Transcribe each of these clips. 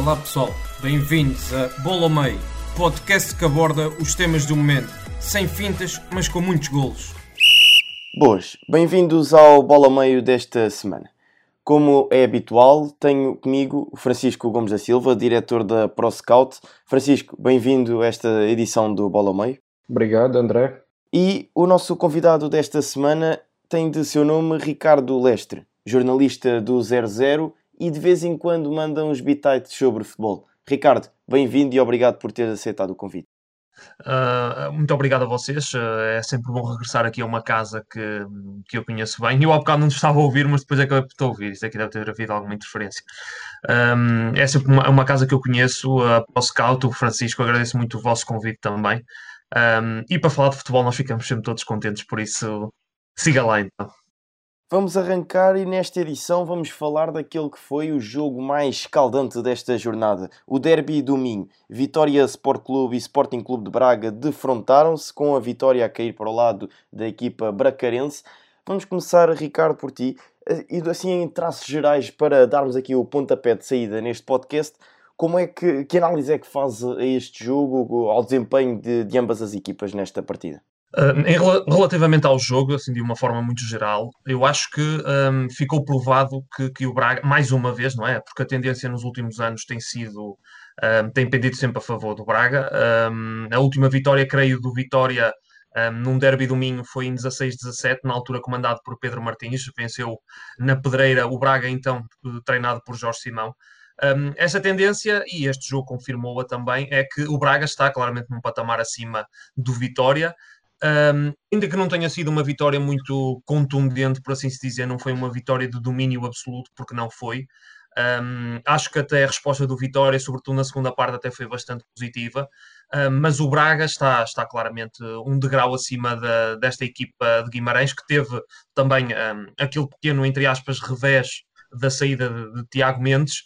Olá pessoal, bem-vindos a Bola ao Meio, podcast que aborda os temas do momento, sem fintas, mas com muitos golos. Boas, bem-vindos ao Bola ao Meio desta semana. Como é habitual, tenho comigo o Francisco Gomes da Silva, diretor da ProScout. Francisco, bem-vindo a esta edição do Bola ao Meio. Obrigado, André. E o nosso convidado desta semana tem de seu nome Ricardo Lestre, jornalista do 00 e de vez em quando manda uns bitites sobre futebol. Ricardo, bem-vindo e obrigado por ter aceitado o convite. Uh, muito obrigado a vocês. Uh, é sempre bom regressar aqui a uma casa que, que eu conheço bem. Eu há bocado não estava a ouvir, mas depois acabei por te ouvir. Isso aqui deve ter havido alguma interferência. Um, é sempre uma, uma, casa que eu conheço. Uh, o Scout, o Francisco, agradeço muito o vosso convite também. Um, e para falar de futebol, nós ficamos sempre todos contentes, por isso siga lá então. Vamos arrancar e nesta edição vamos falar daquele que foi o jogo mais escaldante desta jornada, o Derby do Minho. Vitória Sport Clube e Sporting Clube de Braga defrontaram-se com a vitória a cair para o lado da equipa bracarense. Vamos começar, Ricardo, por ti. E assim em traços gerais, para darmos aqui o pontapé de saída neste podcast, como é que, que análise é que faz a este jogo, ao desempenho de, de ambas as equipas nesta partida? Uh, em, relativamente ao jogo, assim, de uma forma muito geral, eu acho que um, ficou provado que, que, o Braga, mais uma vez, não é? Porque a tendência nos últimos anos tem sido, um, tem pendido sempre a favor do Braga. Um, a última vitória, creio, do Vitória num derby do Minho foi em 16-17, na altura comandado por Pedro Martins, venceu na pedreira o Braga, então treinado por Jorge Simão. Um, essa tendência, e este jogo confirmou-a também, é que o Braga está claramente num patamar acima do Vitória. Um, ainda que não tenha sido uma vitória muito contundente, por assim se dizer, não foi uma vitória de domínio absoluto, porque não foi. Um, acho que até a resposta do Vitória, sobretudo na segunda parte, até foi bastante positiva. Um, mas o Braga está, está claramente um degrau acima da, desta equipa de Guimarães, que teve também aquele pequeno, entre aspas, revés da saída de, de Tiago Mendes.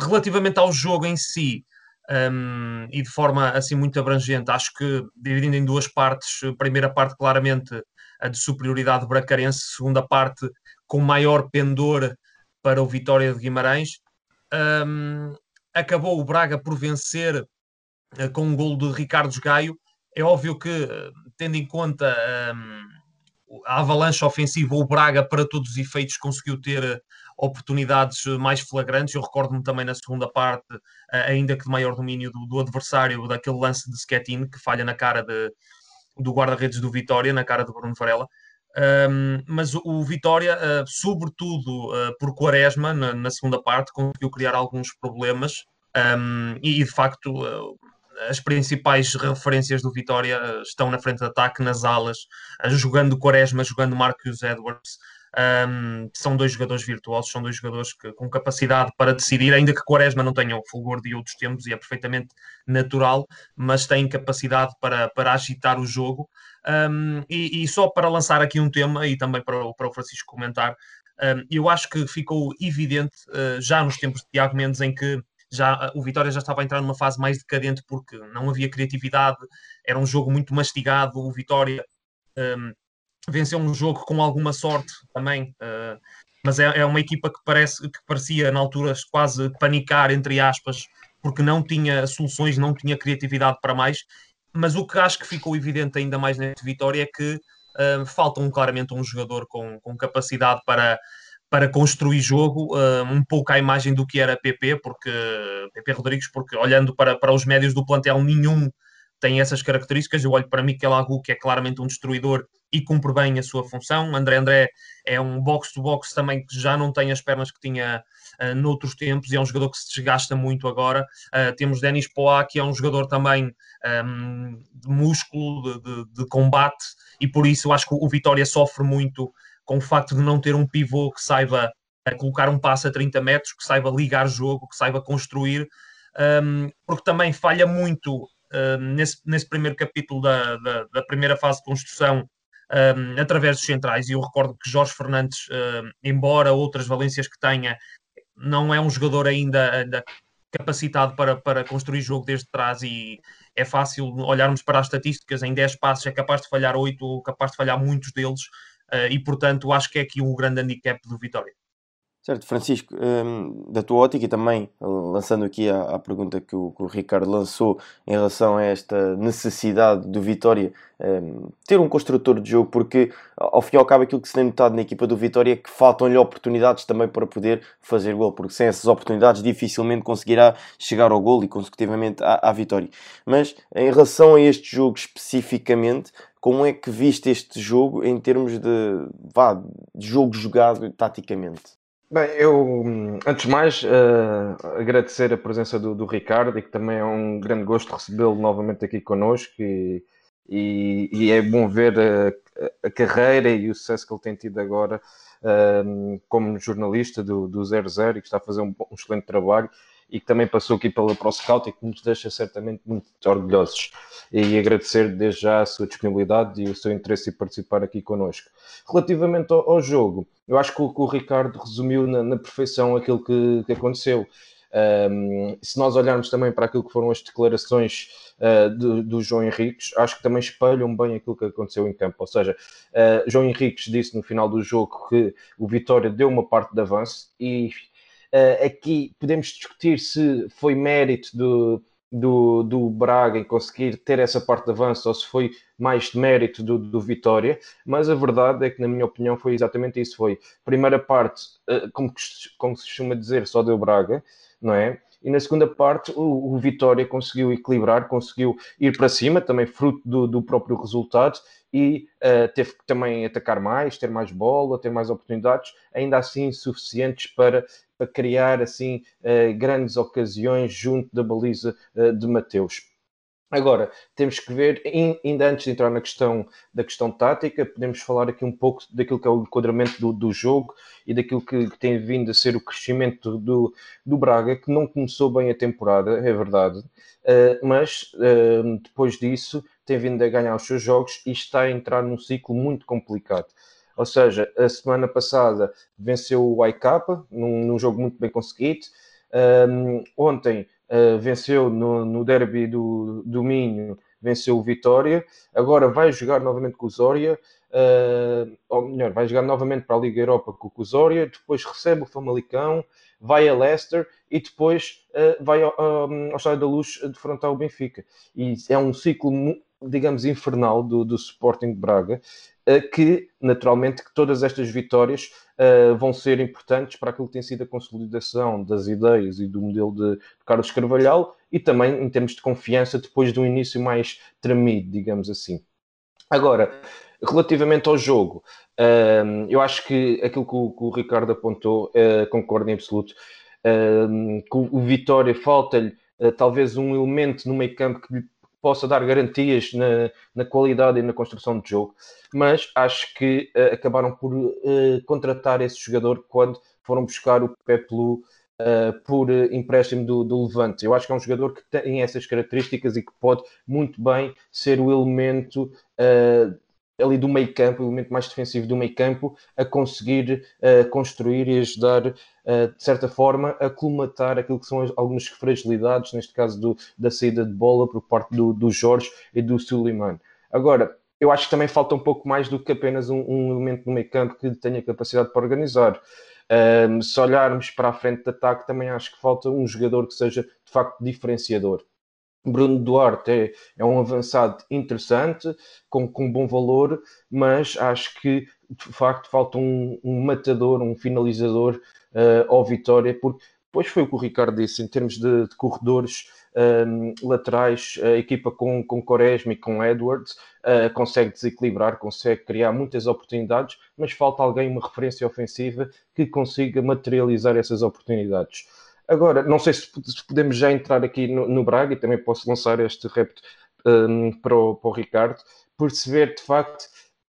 relativamente ao jogo em si, um, e de forma assim muito abrangente. Acho que dividindo em duas partes, primeira parte claramente a de superioridade bracarense, segunda parte com maior pendor para o Vitória de Guimarães. Um, acabou o Braga por vencer uh, com um gol de Ricardo Gaio. É óbvio que, tendo em conta um, a avalanche ofensiva, o Braga, para todos os efeitos, conseguiu ter oportunidades mais flagrantes. Eu recordo-me também na segunda parte, eh, ainda que de maior domínio do, do adversário, daquele lance de Schettino que falha na cara de, do guarda-redes do Vitória, na cara de Bruno Varela. Um, mas o, o Vitória, uh, sobretudo uh, por Quaresma, na, na, segunda parte, conseguiu criar alguns problemas um, e, de facto, uh, as principais referências do Vitória estão na frente de ataque, nas alas, jogando Quaresma, jogando Marcus Edwards, um, são dois jogadores virtuosos, são dois jogadores que, com capacidade para decidir, ainda que Quaresma não tenha o fulgor de outros tempos e é perfeitamente natural, mas têm capacidade para, para agitar o jogo. Um, e, e, só para lançar aqui um tema e também para, o, para o Francisco comentar, um, eu acho que ficou evidente uh, já nos tempos de Tiago Mendes em que já o Vitória já estava a entrar numa fase mais decadente porque não havia criatividade, era um jogo muito mastigado, o Vitória um, venceu um jogo com alguma sorte também, uh, mas é, é, uma equipa que parece que parecia na altura quase panicar, entre aspas, porque não tinha soluções, não tinha criatividade para mais. Mas o que acho que ficou evidente ainda mais nesta vitória é que uh, falta um, claramente um jogador com, com capacidade para, para construir jogo, uh, um pouco à imagem do que era PP, porque PP Rodrigues, porque olhando para, para os médios do plantel, nenhum tem essas características. Eu olho para Mikel Agu, que é claramente um destruidor e cumpre bem a sua função. André André é um box-to-box também que já não tem as pernas que tinha uh, noutros tempos e é um jogador que se desgasta muito agora. Uh, temos Denis Poá, que é um jogador também um, de músculo, de, de, de, combate, e por isso eu acho que o Vitória sofre muito com o facto de não ter um pivô que saiba a colocar um passo a 30 metros, que saiba ligar jogo, que saiba construir, um, porque também falha muito um, nesse, nesse primeiro capítulo da, da, da primeira fase de construção um, através dos centrais. E eu recordo que Jorge Fernandes, embora outras valências que tenha, não é um jogador ainda, ainda capacitado para, para construir jogo desde trás e é fácil olharmos para as estatísticas, em 10 passos é capaz de falhar 8 ou capaz de falhar muitos deles uh, e portanto acho que é aqui um grande handicap do Vitória. Certo, Francisco, hum, da tua ótica e também lançando aqui a, a pergunta que o, que o, Ricardo lançou em relação a esta necessidade do Vitória hum, ter um construtor de jogo, porque ao fim e ao cabo aquilo que se tem notado na equipa do Vitória é que faltam-lhe oportunidades também para poder fazer gol, porque sem essas oportunidades dificilmente conseguirá chegar ao gol e consecutivamente à, à vitória. Mas em relação a este jogo especificamente, como é que viste este jogo em termos de, vá, de jogo jogado taticamente? Bem, eu, antes de mais, uh, agradecer a presença do, do, Ricardo e que também é um grande gosto recebê-lo novamente aqui connosco e, e, e é bom ver a, a, carreira e o sucesso que ele tem tido agora uh, como jornalista do, do 00 e que está a fazer um, um excelente trabalho e que também passou aqui pela ProScout e que nos deixa certamente muito orgulhosos. E agradecer desde já a sua disponibilidade e o seu interesse em participar aqui connosco. Relativamente ao, ao jogo, eu acho que o, que o Ricardo resumiu na, na, perfeição aquilo que, que aconteceu. Um, se nós olharmos também para aquilo que foram as declarações uh, do, do, João Henriques, acho que também espelham bem aquilo que aconteceu em campo. Ou seja, uh, João Henriques disse no final do jogo que o Vitória deu uma parte de avanço e aqui podemos discutir se foi mérito do, do, do, Braga em conseguir ter essa parte de avanço ou se foi mais de mérito do, do, Vitória, mas a verdade é que, na minha opinião, foi exatamente isso. Foi primeira parte, uh, como, como se costuma dizer, só deu Braga, não é? E na segunda parte, o, o Vitória conseguiu equilibrar, conseguiu ir para cima, também fruto do, do próprio resultado, e uh, teve que também atacar mais, ter mais bola, ter mais oportunidades, ainda assim suficientes para para criar assim eh, grandes ocasiões junto da baliza eh, de Mateus. Agora, temos que ver, ainda antes de entrar na questão da questão tática, podemos falar aqui um pouco daquilo que é o enquadramento do, do jogo e daquilo que, que, tem vindo a ser o crescimento do, do Braga, que não começou bem a temporada, é verdade, uh, mas uh, depois disso tem vindo a ganhar os seus jogos e está a entrar num ciclo muito complicado. Ou seja, a semana passada venceu o IK num, num jogo muito bem conseguido. Um, ontem uh, venceu no, no derby do, do Minho, venceu o Vitória. Agora vai jogar novamente com o Zória. Uh, ou melhor, vai jogar novamente para a Liga Europa com o Zória. Depois recebe o Famalicão, vai a Leicester e depois uh, vai ao, ao Estádio da Luz defrontar o Benfica. E é um ciclo digamos, infernal do, do Sporting de Braga, uh, que, naturalmente, que todas estas vitórias uh, vão ser importantes para aquilo que tem sido a consolidação das ideias e do modelo de, Carlos Carvalhal e também em termos de confiança depois de um início mais tremido, digamos assim. Agora, relativamente ao jogo, uh, eu acho que aquilo que o, que o Ricardo apontou, concordo em absoluto, que o, Vitória falta-lhe talvez um elemento no meio campo que possa dar garantias na, na, qualidade e na construção de jogo, mas acho que uh, acabaram por uh, contratar esse jogador quando foram buscar o Pepelu uh, por empréstimo do, do, Levante. Eu acho que é um jogador que tem essas características e que pode muito bem ser o elemento ali do meio campo, o elemento mais defensivo do meio campo, a conseguir uh, construir e ajudar, uh, de certa forma, a colmatar aquilo que são as, algumas fragilidades, neste caso do, da saída de bola por parte do, do Jorge e do Suleiman. Agora, eu acho que também falta um pouco mais do que apenas um, um elemento no meio campo que tenha capacidade para organizar. Um, se olharmos para a frente de ataque, também acho que falta um jogador que seja de facto diferenciador. Bruno Duarte é, é um avançado interessante, com, com bom valor, mas acho que de facto falta um, um matador, um finalizador uh, ao Vitória, porque depois foi o que o Ricardo disse, em termos de, de corredores um, laterais, a equipa com, com Quaresma e com Edwards uh, consegue desequilibrar, consegue criar muitas oportunidades, mas falta alguém, uma referência ofensiva, que consiga materializar essas oportunidades. Agora, não sei se, podemos já entrar aqui no, no, Braga e também posso lançar este repto um, para, o, para o Ricardo, perceber de facto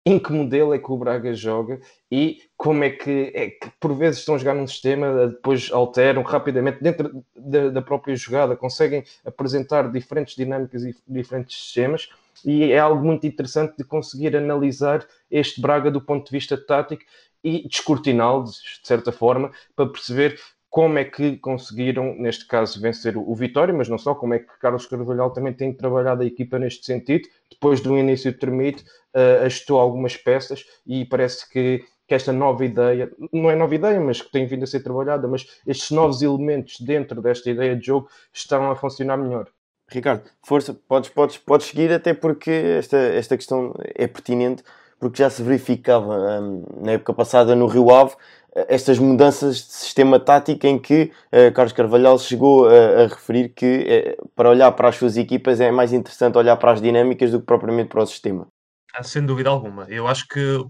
em que modelo é que o Braga joga e como é que, é que por vezes estão a jogar num sistema, depois alteram rapidamente dentro da, da própria jogada, conseguem apresentar diferentes dinâmicas e diferentes sistemas e é algo muito interessante de conseguir analisar este Braga do ponto de vista tático e descortiná-lo, de certa forma, para perceber como é que conseguiram, neste caso, vencer o Vitória, mas não só, como é que Carlos Carvalhal também tem trabalhado a equipa neste sentido. Depois do início do termite, uh, ajustou algumas peças e parece que, que esta nova ideia, não é nova ideia, mas que tem vindo a ser trabalhada, mas estes novos elementos dentro desta ideia de jogo estão a funcionar melhor. Ricardo, força, podes, podes, podes seguir, até porque esta, esta questão é pertinente, porque já se verificava hum, na época passada no Rio Ave estas mudanças de sistema tático em que uh, Carlos Carvalhal chegou a, a referir que uh, para olhar para as suas equipas é mais interessante olhar para as dinâmicas do que propriamente para o sistema. Ah, sem dúvida alguma. Eu acho que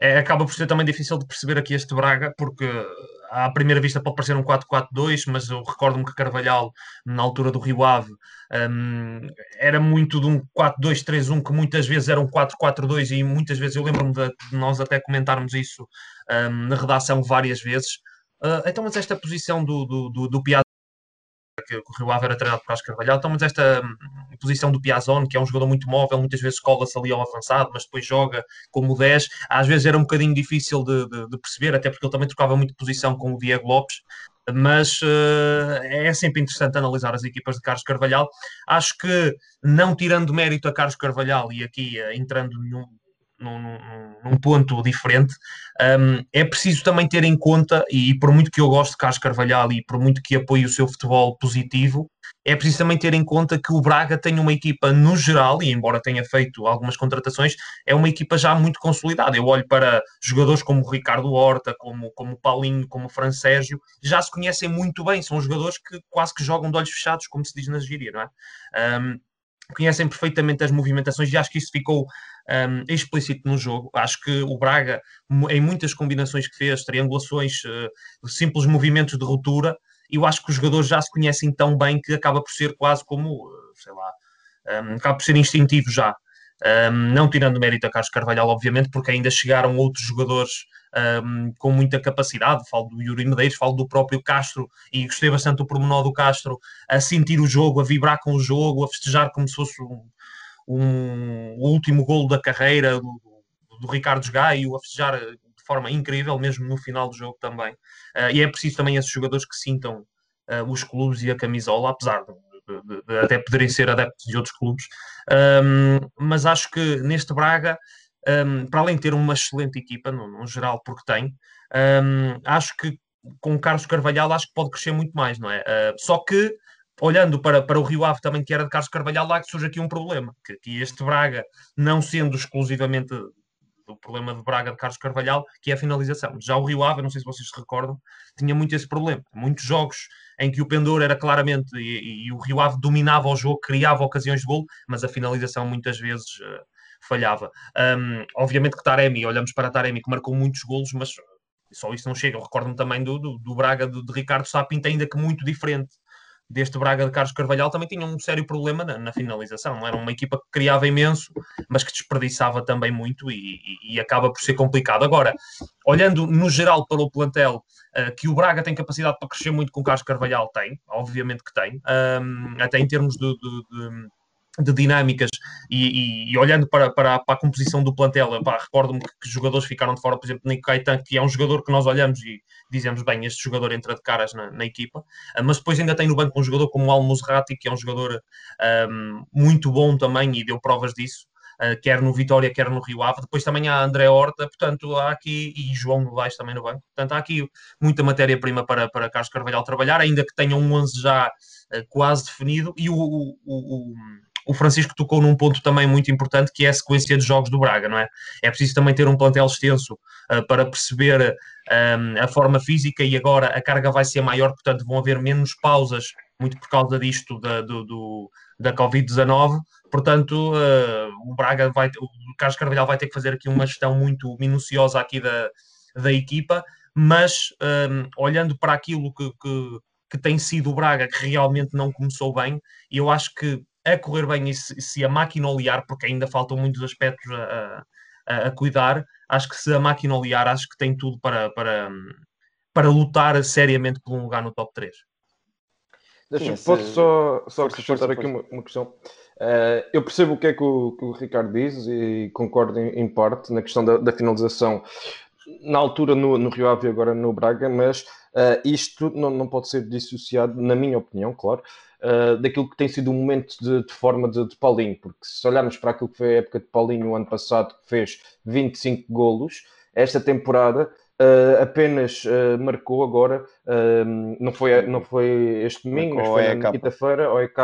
é, acaba por ser também difícil de perceber aqui este Braga, porque à primeira vista pode parecer um 4-4-2, mas eu recordo-me que Carvalhal, na altura do Rio Ave, um, era muito de um 4-2-3-1, que muitas vezes era um 4-4-2, e muitas vezes eu lembro-me de, de, nós até comentarmos isso um, na redação várias vezes. Uh, então, mas esta posição do, do, do, do Piazza que o Rio Ave era treinado por Carlos Carvalhal. Então, mas esta hum, posição do Piazzone, que é um jogador muito móvel, muitas vezes cola-se ali ao avançado, mas depois joga como 10, às vezes era um bocadinho difícil de, de, de perceber, até porque ele também trocava muito posição com o Diego Lopes. Mas uh, é sempre interessante analisar as equipas de Carlos Carvalhal. Acho que, não tirando mérito a Carlos Carvalhal e aqui uh, entrando num, num, num ponto diferente, um, é preciso também ter em conta, e por muito que eu goste de Carlos Carvalhal e por muito que apoie o seu futebol positivo, é preciso também ter em conta que o Braga tem uma equipa no geral, e embora tenha feito algumas contratações, é uma equipa já muito consolidada. Eu olho para jogadores como o Ricardo Horta, como, como Paulinho, como o Fran Sérgio, já se conhecem muito bem, são jogadores que quase que jogam de olhos fechados, como se diz na gíria, não é? Um, conhecem perfeitamente as movimentações e acho que isso ficou um, explícito no jogo. Acho que o Braga, em muitas combinações que fez, triangulações, uh, simples movimentos de ruptura, eu acho que os jogadores já se conhecem tão bem que acaba por ser quase como, uh, sei lá, um, acaba por ser instintivo já. Um, não tirando mérito a Carlos Carvalhal, obviamente, porque ainda chegaram outros jogadores um, com muita capacidade. Falo do Yuri Medeiros, falo do próprio Castro e gostei bastante do pormenor do Castro a sentir o jogo, a vibrar com o jogo, a festejar como se fosse um, um último golo da carreira do, do Ricardo Gaio, a festejar de forma incrível, mesmo no final do jogo também. Uh, e é preciso também esses jogadores que sintam uh, os clubes e a camisola, apesar de, de, de, até poderem ser adeptos de outros clubes. Um, mas acho que neste Braga um, para além de ter uma excelente equipa, no, no geral, porque tem, um, acho que com Carlos Carvalhal acho que pode crescer muito mais, não é? Uh, só que, olhando para, para o Rio Ave também, que era de Carlos Carvalhal, lá que surge aqui um problema, que, que este Braga, não sendo exclusivamente o problema de Braga de Carlos Carvalhal, que é a finalização. Já o Rio Ave, não sei se vocês se recordam, tinha muito esse problema. Muitos jogos em que o pendor era claramente, e, e o Rio Ave dominava o jogo, criava ocasiões de gol, mas a finalização muitas vezes... Uh, falhava. Um, obviamente que Taremi, olhamos para Taremi que marcou muitos golos, mas só isso não chega. Eu recordo-me também do, do, do Braga de, de, Ricardo Sapinto, ainda que muito diferente deste Braga de Carlos Carvalhal, também tinha um sério problema na, na finalização. Era uma equipa que criava imenso, mas que desperdiçava também muito e, e, e acaba por ser complicado. Agora, olhando no geral para o plantel, uh, que o Braga tem capacidade para crescer muito com o Carlos Carvalhal, tem, obviamente que tem, um, até em termos de, de, de de dinâmicas e, e, e, olhando para, para, para, a composição do plantel, recordo-me que, que, jogadores ficaram de fora, por exemplo, Nico Caetan, que é um jogador que nós olhamos e dizemos, bem, este jogador entra de caras na, na equipa, uh, mas depois ainda tem no banco um jogador como o Al Musrati, que é um jogador um, muito bom também e deu provas disso, uh, quer no Vitória, quer no Rio Ave. Depois também há André Horta, portanto, há aqui, e João Novaes também no banco, portanto, há aqui muita matéria-prima para, para Carlos Carvalhal trabalhar, ainda que tenha um 11 já uh, quase definido, e o, o, o o Francisco tocou num ponto também muito importante que é a sequência de jogos do Braga, não é? É preciso também ter um plantel extenso uh, para perceber um, a forma física e agora a carga vai ser maior, portanto vão haver menos pausas, muito por causa disto da, do, do da Covid-19, portanto uh, o Braga vai, o Carlos Carvalhal vai ter que fazer aqui uma gestão muito minuciosa aqui da, da equipa, mas um, olhando para aquilo que, que, que tem sido o Braga, que realmente não começou bem, eu acho que a correr bem e se, se, a máquina olear, porque ainda faltam muitos aspectos a, a, a cuidar, acho que se a máquina olear, acho que tem tudo para, para, para lutar seriamente por um lugar no top 3. Deixa, Sim, posso só, só acrescentar aqui uma, uma, questão? Uh, eu percebo o que é que o, que o Ricardo diz e concordo em, em parte na questão da, da, finalização na altura no, no Rio Ave e agora no Braga, mas uh, isto não, não pode ser dissociado, na minha opinião, claro, uh, daquilo que tem sido o um momento de, de forma de, de, Paulinho, porque se olharmos para aquilo que foi a época de Paulinho o ano passado, que fez 25 golos, esta temporada uh, apenas uh, marcou agora, não, foi, não foi este domingo, mas foi na quinta-feira, ou EK,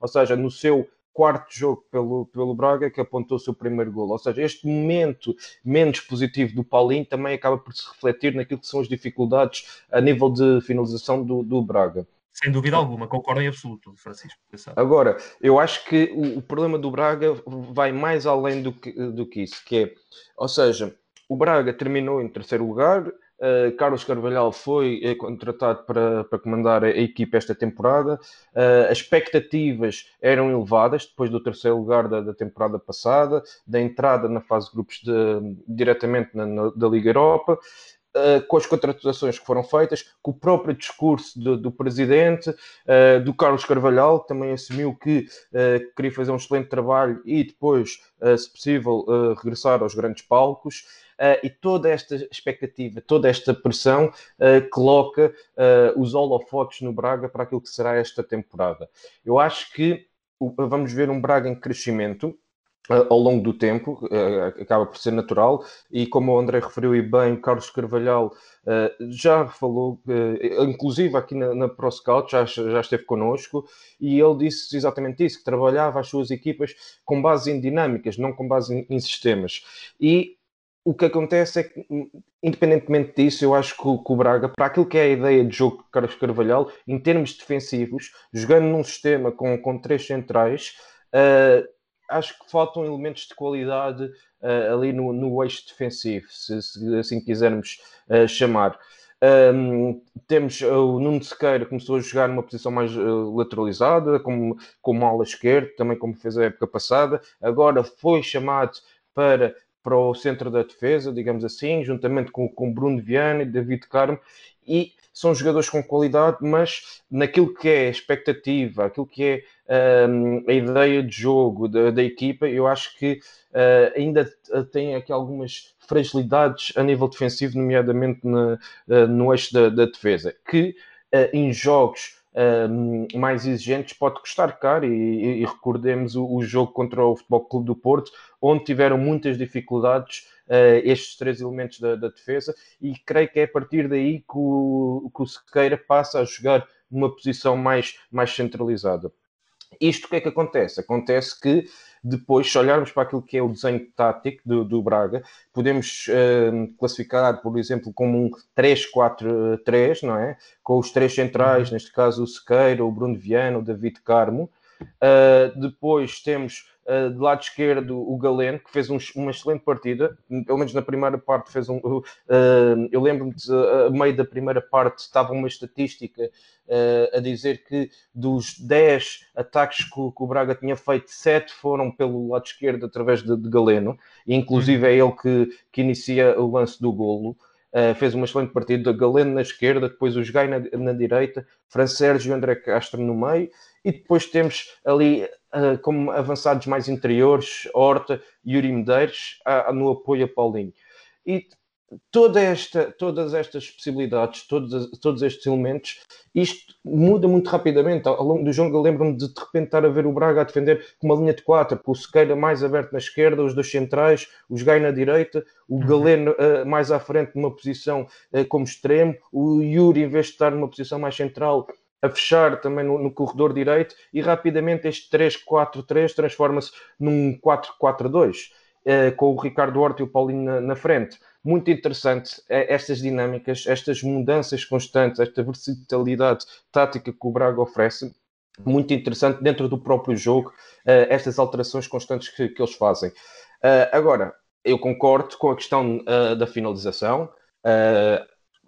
ou seja, no seu quarto jogo pelo, pelo Braga que apontou o seu primeiro gol. Ou seja, este momento menos positivo do Paulinho também acaba por se refletir naquilo que são as dificuldades a nível de finalização do, do Braga. Sem dúvida alguma, concordo em absoluto, Francisco. Agora, eu acho que o, o, problema do Braga vai mais além do que, do que isso, que é, ou seja, o Braga terminou em terceiro lugar, Uh, Carlos Carvalhal foi uh, contratado para, para comandar a, a equipa esta temporada. Uh, as expectativas eram elevadas depois do terceiro lugar da, da temporada passada, da entrada na fase de grupos de, diretamente na, na, da Liga Europa uh, com as contratações que foram feitas, com o próprio discurso do, do presidente, uh, do Carlos Carvalhal, que também assumiu que uh, queria fazer um excelente trabalho e depois, se possível, regressar aos grandes palcos. e toda esta expectativa, toda esta pressão coloca os holofotes no Braga para aquilo que será esta temporada. Eu acho que vamos ver um Braga em crescimento, ao longo do tempo, uh, acaba por ser natural, e como o André referiu e bem, Carlos Carvalhal uh, já falou, uh, inclusive aqui na, na ProScout, já, já esteve connosco, e ele disse exatamente isso, que trabalhava as suas equipas com base em dinâmicas, não com base em, em sistemas. E o que acontece é que, independentemente disso, eu acho que o, Braga, para aquilo que é a ideia de jogo de Carlos Carvalhal, em termos defensivos, jogando num sistema com, com três centrais, uh, acho que faltam elementos de qualidade uh, ali no, no eixo defensivo, se, se assim quisermos uh, chamar. Um, temos o Nuno Sequeira começou a jogar numa posição mais uh, lateralizada, como, como ala esquerda, também como fez a época passada. Agora foi chamado para, para o centro da defesa, digamos assim, juntamente com, com Bruno Viana e David Carmo, e são jogadores com qualidade, mas naquilo que é expectativa, aquilo que é a ideia de jogo da, da equipa, eu acho que uh, ainda tem aqui algumas fragilidades a nível defensivo, nomeadamente na, uh, no eixo da, da defesa, que uh, em jogos mais exigentes pode custar caro e, e recordemos o, o, jogo contra o Futebol Clube do Porto, onde tiveram muitas dificuldades estes três elementos da, da, defesa e creio que é a partir daí que o, que o Sequeira passa a jogar numa posição mais, mais centralizada. Isto o que é que acontece? Acontece que depois, se olharmos para aquilo que é o desenho tático do, do Braga, podemos uh, classificar, por exemplo, como um 3-4-3, não é? Com os três centrais, uhum. neste caso o Sequeira, o Bruno Viana, o David Carmo. Uh, depois temos uh, do lado esquerdo o Galeno, que fez um, uma excelente partida, pelo menos na primeira parte fez um. Uh, eu lembro-me de, a meio da primeira parte, estava uma estatística uh, a dizer que dos 10 ataques que, que, o Braga tinha feito, 7 foram pelo lado esquerdo através de, de Galeno, e inclusive é ele que, que inicia o lance do golo. Uh, fez uma excelente partida, Galeno na esquerda, depois os Gai na, na direita, Fran Sérgio e André Castro no meio, e depois temos ali como avançados mais interiores, Horta Yuri Medeiros, no apoio a Paulinho. E toda esta, todas estas possibilidades, todos, todos estes elementos, isto muda muito rapidamente. Ao longo do jogo, eu lembro-me de de repente estar a ver o Braga a defender com uma linha de quatro, com o Sequeira mais aberto na esquerda, os dois centrais, os Gai na direita, o uhum. Galeno uh, mais à frente numa posição uh, como extremo, o Yuri, em vez de estar numa posição mais central, a fechar também no, no corredor direito e rapidamente este 3-4-3 transforma-se num 4-4-2 eh, com o Ricardo Horta e o Paulinho na, na frente. Muito interessante eh, estas dinâmicas, estas mudanças constantes, esta versatilidade tática que o Braga oferece. Muito interessante dentro do próprio jogo, eh, estas alterações constantes que, que eles fazem. Agora, eu concordo com a questão da finalização.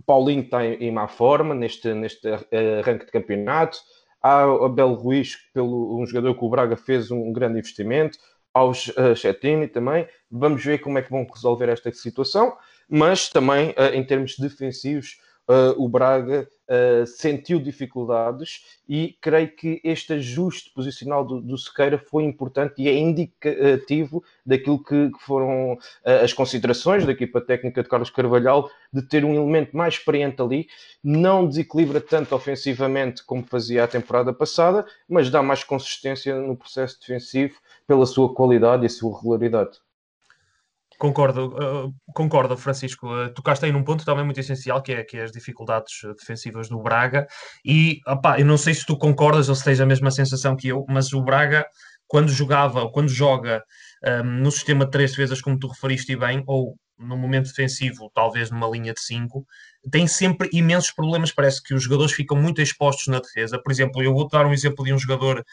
Paulinho está em, má forma neste, neste uh, arranque de campeonato. Há Abel Ruiz, pelo, um jogador que o Braga fez um, grande investimento. aos uh, Chetini também. Vamos ver como é que vão resolver esta situação, mas também uh, em termos defensivos, uh, o Braga uh, sentiu dificuldades e creio que este ajuste posicional do, do Sequeira foi importante e é indicativo daquilo que, que foram uh, as considerações da equipa técnica de Carlos Carvalhal de ter um elemento mais experiente ali, não desequilibra tanto ofensivamente como fazia a temporada passada, mas dá mais consistência no processo defensivo pela sua qualidade e sua regularidade. Concordo, uh, concordo, Francisco. Uh, tocaste aí num ponto também muito essencial, que é, que é as dificuldades defensivas do Braga. E, opá, eu não sei se tu concordas ou se tens a mesma sensação que eu, mas o Braga, quando jogava, quando joga um, no sistema de três defesas, como tu referiste bem, ou no momento defensivo, talvez numa linha de cinco, tem sempre imensos problemas. Parece que os jogadores ficam muito expostos na defesa. Por exemplo, eu vou-te dar um exemplo de um jogador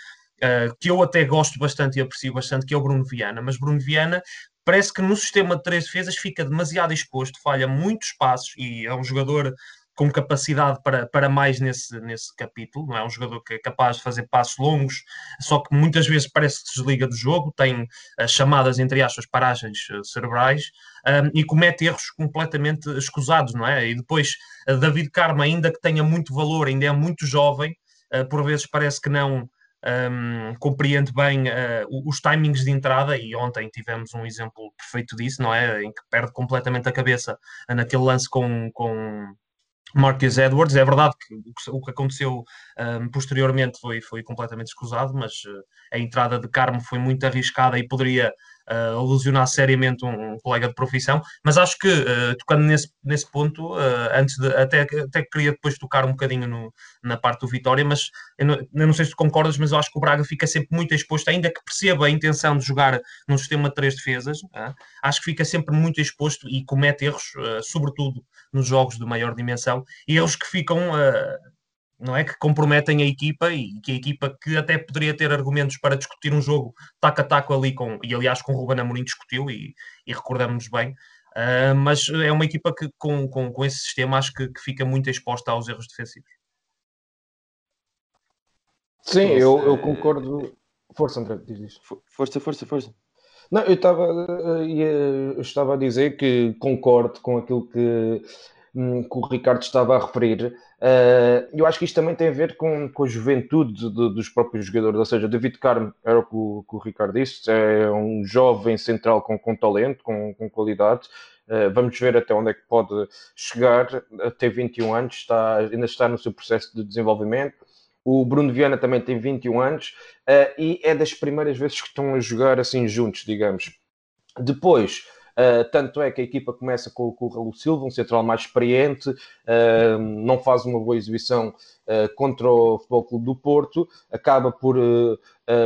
Uh, que eu até gosto bastante e aprecio bastante, que é o Bruno Viana. Mas Bruno Viana parece que no sistema de três defesas fica demasiado exposto, falha muitos passos e é um jogador com capacidade para, para mais nesse, nesse capítulo, não é um jogador que é capaz de fazer passos longos, só que muitas vezes parece que se desliga do jogo, tem as chamadas, entre aspas, paragens eh, cerebrais um, e comete erros completamente escusados, não é? E depois eh, David Carmo, ainda que tenha muito valor, ainda é muito jovem, uh, por vezes parece que não um, compreende bem uh, os timings de entrada e ontem tivemos um exemplo perfeito disso, não é? Em que perde completamente a cabeça naquele lance com, com Marcus Edwards. É verdade que o que aconteceu um, posteriormente foi, foi completamente escusado, mas uh, a entrada de Carmo foi muito arriscada e poderia uh, alusionar seriamente um, um, colega de profissão, mas acho que, uh, tocando nesse, nesse ponto, uh, antes de, até, até queria depois tocar um bocadinho no, na parte do Vitória, mas eu não, eu não, sei se tu concordas, mas eu acho que o Braga fica sempre muito exposto, ainda que perceba a intenção de jogar num sistema de três defesas, acho que fica sempre muito exposto e comete erros, sobretudo nos jogos de maior dimensão, erros que ficam não é? Que comprometem a equipa e que a equipa que até poderia ter argumentos para discutir um jogo taco a taco ali com, e aliás com o Ruben Amorim discutiu e, e recordamos bem, uh, mas é uma equipa que com, com, com esse sistema acho que, que, fica muito exposta aos erros defensivos. Sim, eu, eu concordo. Força, André, diz isso. Força, força, força. Não, eu estava, eu estava a dizer que concordo com aquilo que Hum, que o Ricardo estava a referir, uh, eu acho que isto também tem a ver com, com a juventude de, dos próprios jogadores, ou seja, David Carmo era o que o, que o Ricardo disse, é um jovem central com, com talento, com, com qualidade, uh, vamos ver até onde é que pode chegar, até 21 anos, está, ainda está no seu processo de desenvolvimento, o Bruno Viana também tem 21 anos uh, e é das primeiras vezes que estão a jogar assim juntos, digamos. Depois, Uh, tanto é que a equipa começa com, com o Raul Silva, um central mais experiente, uh, não faz uma boa exibição uh, contra o Futebol Clube do Porto, acaba por,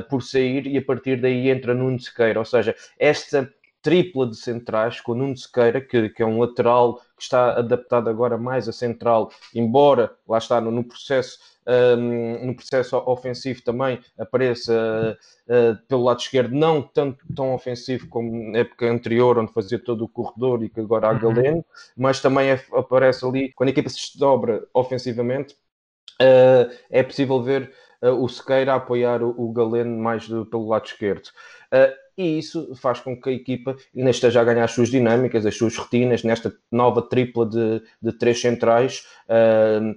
por sair e a partir daí entra Nuno Sequeira. Ou seja, esta tripla de centrais com o Nuno Sequeira, que, que é um lateral que está adaptado agora mais a central, embora lá está no, no processo um, no processo ofensivo também apareça uh, pelo lado esquerdo, não tanto tão ofensivo como na época anterior, onde fazia todo o corredor e que agora há uhum. Galeno, mas também é, aparece ali, quando a equipa se desdobra ofensivamente, uh, é possível ver uh, o Sequeira a apoiar o, o Galeno mais do, pelo lado esquerdo. E isso faz com que a equipa ainda esteja a ganhar as suas dinâmicas, as suas rotinas, nesta nova tripla de, de três centrais. Uh,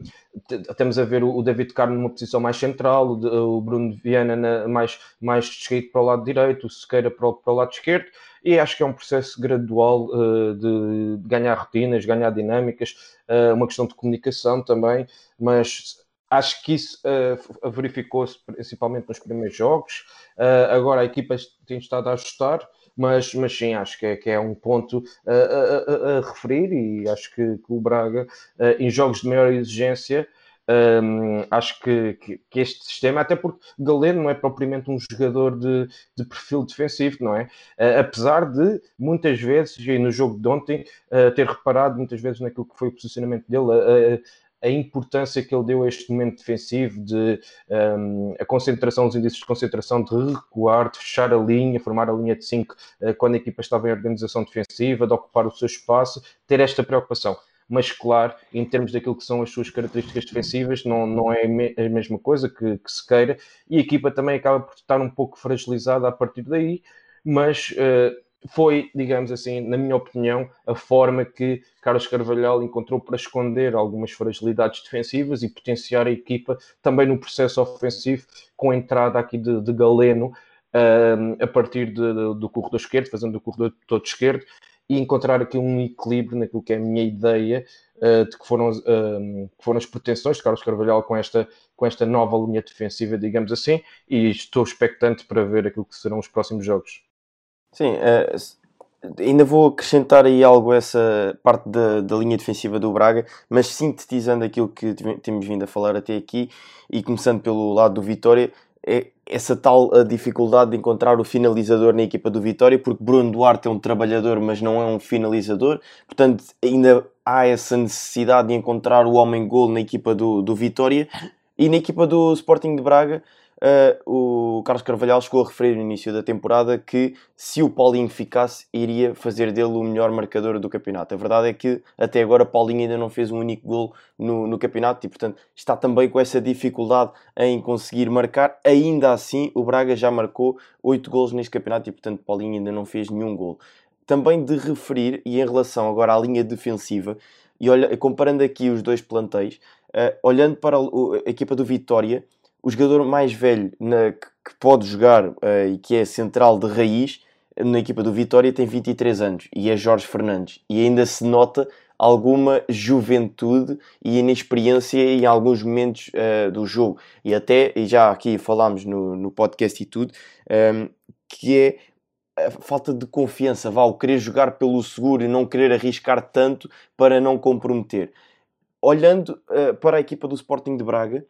temos a ver o David Carmo numa posição mais central, o Bruno Viana na, mais, mais descaído para o lado direito, o Sequeira para o, para o lado esquerdo, e acho que é um processo gradual uh, de, ganhar rotinas, ganhar dinâmicas, uh, uma questão de comunicação também, mas acho que isso uh, verificou-se principalmente nos primeiros jogos. Uh, agora a equipa tem estado a ajustar, mas, mas sim, acho que é, que é um ponto a, a, a referir e acho que, que o Braga, uh, em jogos de maior exigência, um, acho que, que, que, este sistema, até porque Galeno não é propriamente um jogador de, de perfil defensivo, não é? Uh, apesar de muitas vezes, e no jogo de ontem, uh, ter reparado muitas vezes naquilo que foi o posicionamento dele, a importância que ele deu a este momento defensivo, de um, a concentração, os índices de concentração, de recuar, de fechar a linha, formar a linha de 5 uh, quando a equipa estava em organização defensiva, de ocupar o seu espaço, ter esta preocupação. Mas, claro, em termos daquilo que são as suas características defensivas, não, não é a mesma coisa que, que se queira, e a equipa também acaba por estar um pouco fragilizada a partir daí. mas uh, foi, digamos assim, na minha opinião, a forma que Carlos Carvalhal encontrou para esconder algumas fragilidades defensivas e potenciar a equipa também no processo ofensivo, com a entrada aqui de, de Galeno uh, a partir de, de, do corredor esquerdo, fazendo o corredor todo esquerdo, e encontrar aqui um equilíbrio naquilo que é a minha ideia uh, de que foram, que foram as pretensões de Carlos Carvalhal com esta, com esta nova linha defensiva, digamos assim, e estou expectante para ver aquilo que serão os próximos jogos. Sim, uh, ainda vou acrescentar aí algo a essa parte da, da linha defensiva do Braga, mas sintetizando aquilo que temos vindo a falar até aqui e começando pelo lado do Vitória, é essa tal dificuldade de encontrar o finalizador na equipa do Vitória, porque Bruno Duarte é um trabalhador, mas não é um finalizador, portanto, ainda há essa necessidade de encontrar o homem-gol na equipa do, do Vitória e na equipa do Sporting de Braga uh, o Carlos Carvalhal chegou a referir no início da temporada que se o Paulinho ficasse, iria fazer dele o melhor marcador do campeonato. A verdade é que até agora Paulinho ainda não fez um único gol no, no campeonato e, portanto, está também com essa dificuldade em conseguir marcar. Ainda assim, o Braga já marcou 8 gols neste campeonato e, portanto, Paulinho ainda não fez nenhum gol. Também de referir, e em relação agora à linha defensiva, e olha, comparando aqui os dois plantéis, uh, olhando para a, a equipa do Vitória, o jogador mais velho na, que, pode jogar uh, e que é central de raiz na equipa do Vitória tem 23 anos e é Jorge Fernandes. E ainda se nota alguma juventude e inexperiência em alguns momentos uh, do jogo. E até, e já aqui falámos no, no podcast e tudo, um, ehm, que é a falta de confiança, vá, o querer jogar pelo seguro e não querer arriscar tanto para não comprometer. Olhando uh, para a equipa do Sporting de Braga,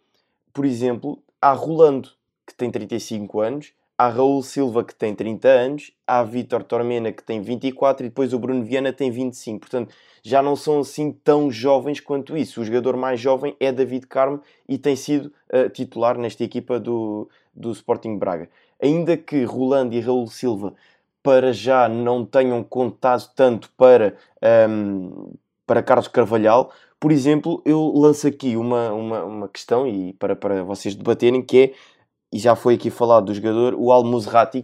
por exemplo, há Rolando, que tem 35 anos, há Raul Silva, que tem 30 anos, há Vítor Tormena, que tem 24 e depois o Bruno Viana tem 25. Portanto, já não são assim tão jovens quanto isso. O jogador mais jovem é David Carmo e tem sido uh, titular nesta equipa do, do Sporting Braga. Ainda que Rolando e Raul Silva para já não tenham contado tanto para, um, ehm, para Carlos Carvalhal, por exemplo, eu lanço aqui uma, uma, uma questão e para, para vocês debaterem, que é, e já foi aqui falado do jogador, o Al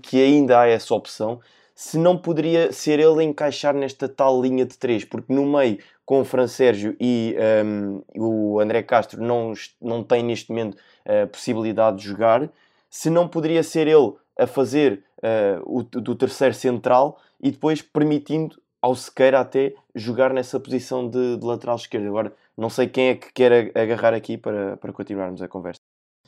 que ainda há essa opção, se não poderia ser ele a encaixar nesta tal linha de três, porque no meio, com o Fran Sérgio e um, o André Castro, não, não tem neste momento a possibilidade de jogar, se não poderia ser ele a fazer uh, o do terceiro central e depois permitindo ao Sequeira até jogar nessa posição de, de, lateral esquerdo. Agora, não sei quem é que quer agarrar aqui para, para continuarmos a conversa.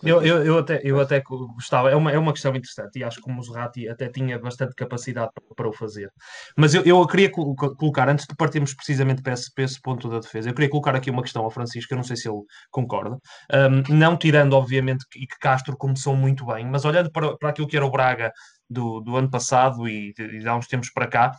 Eu, eu, eu, até, eu até gostava, é uma, é uma questão interessante e acho que o Muserati até tinha bastante capacidade para, para o fazer. Mas eu, eu queria colocar, antes de partirmos precisamente para esse, para esse ponto da defesa, eu queria colocar aqui uma questão ao Francisco, eu não sei se ele concorda, um, não tirando, obviamente, que, que Castro começou muito bem, mas olhando para, para aquilo que era o Braga do, do ano passado e de há uns tempos para cá,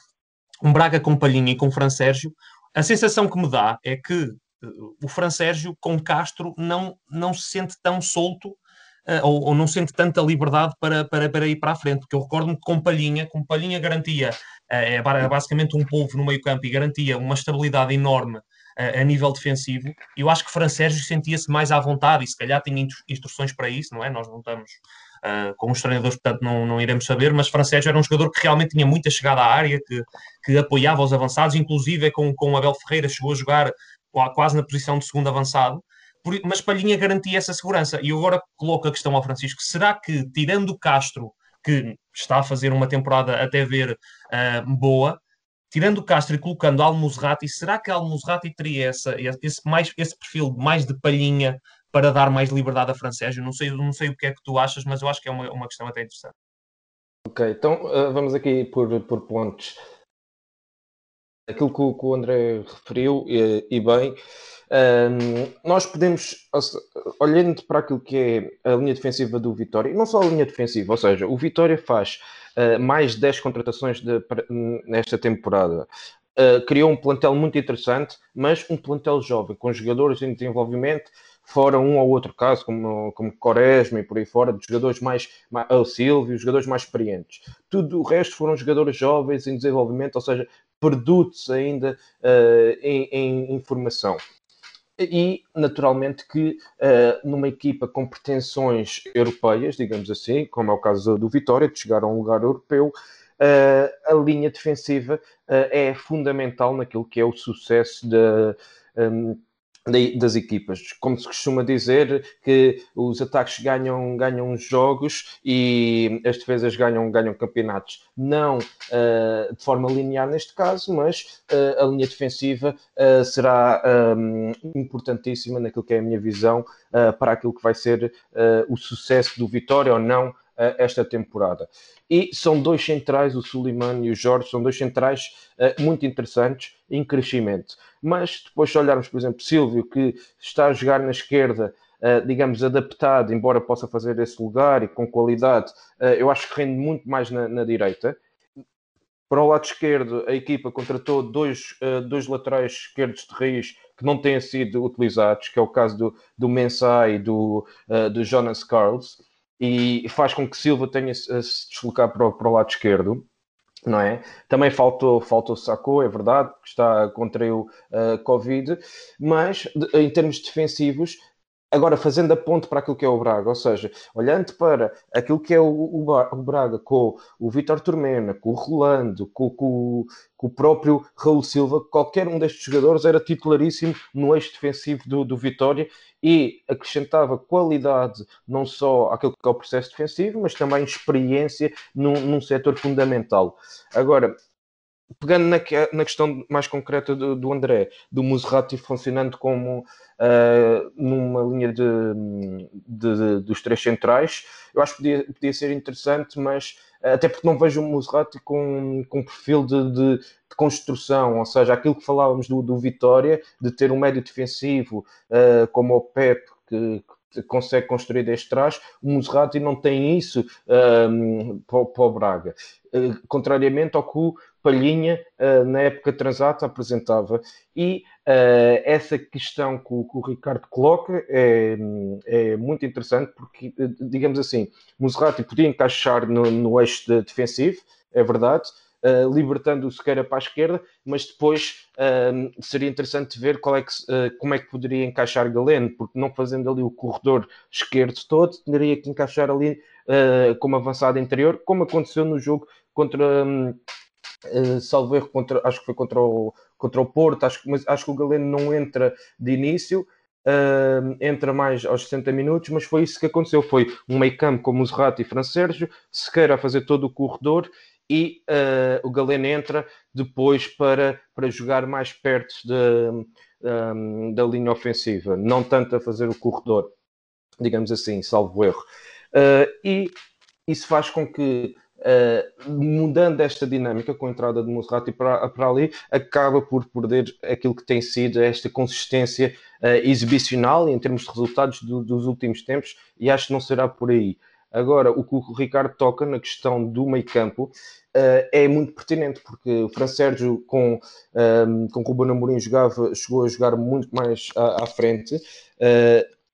um Braga com Palhinha e com Fran Sérgio, a sensação que me dá é que uh, o Fran Sérgio com Castro não, não se sente tão solto uh, ou, ou, não sente tanta liberdade para, para, para ir para a frente, porque eu recordo-me que com Palhinha, com Palhinha garantia, uh, é basicamente um polvo no meio campo e garantia uma estabilidade enorme a nível defensivo, eu acho que Fran Sérgio sentia-se mais à vontade e se calhar tinha instruções para isso, não é? Nós não estamos Uh, com os treinadores, portanto, não, não iremos saber, mas Francesco era um jogador que realmente tinha muita chegada à área, que, que apoiava os avançados, inclusive com, com o Abel Ferreira chegou a jogar quase na posição de segundo avançado, mas Palhinha garantia essa segurança. E agora coloco a questão ao Francisco: será que, tirando Castro, que está a fazer uma temporada até ver uh, boa, tirando o Castro e colocando Al-Musrati, será que Al-Musrati teria essa, esse, mais, esse perfil mais de palhinha para dar mais liberdade a Francésio. Não sei, não sei o que é que tu achas, mas eu acho que é uma, uma questão até interessante. Ok, então uh, vamos aqui por, por pontos. Aquilo que o, que o André referiu, e, e bem, ehm, nós podemos, olhando para aquilo que é a linha defensiva do Vitória, não só a linha defensiva, ou seja, o Vitória faz uh, mais 10 contratações de, nesta temporada. Uh, criou um plantel muito interessante, mas um plantel jovem, com jogadores em desenvolvimento, fora um ou outro caso, como, como Quaresma e por aí fora, de jogadores mais, mais o Silvio, jogadores mais experientes. Tudo o resto foram jogadores jovens em desenvolvimento, ou seja, produtos ainda uh, em, em, informação. E, naturalmente, que uh, numa equipa com pretensões europeias, digamos assim, como é o caso do Vitória, de chegar a um lugar europeu, uh, a linha defensiva uh, é fundamental naquilo que é o sucesso da. Um, das equipas. Como se costuma dizer, que os ataques ganham, ganham jogos e as defesas ganham, ganham campeonatos. Não uh, de forma linear neste caso, mas uh, a linha defensiva uh, será um, importantíssima naquilo que é a minha visão para aquilo que vai ser o sucesso do Vitória ou não esta temporada. E são dois centrais, o Suleiman e o Jorge, são dois centrais muito interessantes em crescimento. Mas depois, se olharmos, por exemplo, Silvio, que está a jogar na esquerda, uh, digamos, adaptado, embora possa fazer esse lugar e com qualidade, uh, eu acho que rende muito mais na, na, direita. Para o lado esquerdo, a equipa contratou dois, uh, dois laterais esquerdos de raiz que não têm sido utilizados, que é o caso do, do Mensah e do, do Jonas Carls, e faz com que Silva tenha se deslocar para o, para o lado esquerdo não é? Também faltou, faltou Sacou, é verdade, que está contra o uh, Covid, mas de, em termos defensivos, Agora, fazendo a ponte para aquilo que é o Braga, ou seja, olhando para aquilo que é o, o, Braga com o Vitor Turmena, com o Rolando, com, com, com, o próprio Raul Silva, qualquer um destes jogadores era titularíssimo no eixo defensivo do, do Vitória e acrescentava qualidade não só àquilo que é o processo defensivo, mas também experiência num, num setor fundamental. Agora, pegando na, na, questão mais concreta do, do André, do Muserati funcionando como uh, numa linha de, de, de, dos três centrais, eu acho que podia, podia ser interessante, mas uh, até porque não vejo o Muserati com, com perfil de, de, construção, ou seja, aquilo que falávamos do, do Vitória, de ter um médio defensivo uh, como o Pep, que, que consegue construir desde trás, o Muserati não tem isso para, o Braga. Uh, contrariamente ao que Palhinha, uh, na época transata, apresentava. E uh, essa questão que o, que o, Ricardo coloca é, é muito interessante, porque, digamos assim, Muserati podia encaixar no, no eixo de defensivo, é verdade, Uh, libertando o Sequeira para a esquerda, mas depois uh, seria interessante ver é que, uh, como é que poderia encaixar Galeno, porque não fazendo ali o corredor esquerdo todo, teria que encaixar ali como avançado interior, como aconteceu no jogo contra. Um, Uh, salvo erro, contra, acho que foi contra o, contra o Porto, acho, mas acho que o Galeno não entra de início, uh, entra mais aos 60 minutos, mas foi isso que aconteceu. Foi um meio campo com Muserrato e Fran Sérgio, Sequeira a fazer todo o corredor e uh, o Galeno entra depois para, para jogar mais perto de, um, da linha ofensiva, não tanto a fazer o corredor, digamos assim, salvo erro. e isso faz com que Uh, mudando esta dinâmica com a entrada de Musrati para, para ali, acaba por perder aquilo que tem sido esta consistência uh, exibicional em termos de resultados do, dos últimos tempos, e acho que não será por aí. Agora, o que o Ricardo toca na questão do meio campo uh, é muito pertinente, porque o Fran Sérgio com, um, com o Ruben Amorim jogava, chegou a jogar muito mais à, à frente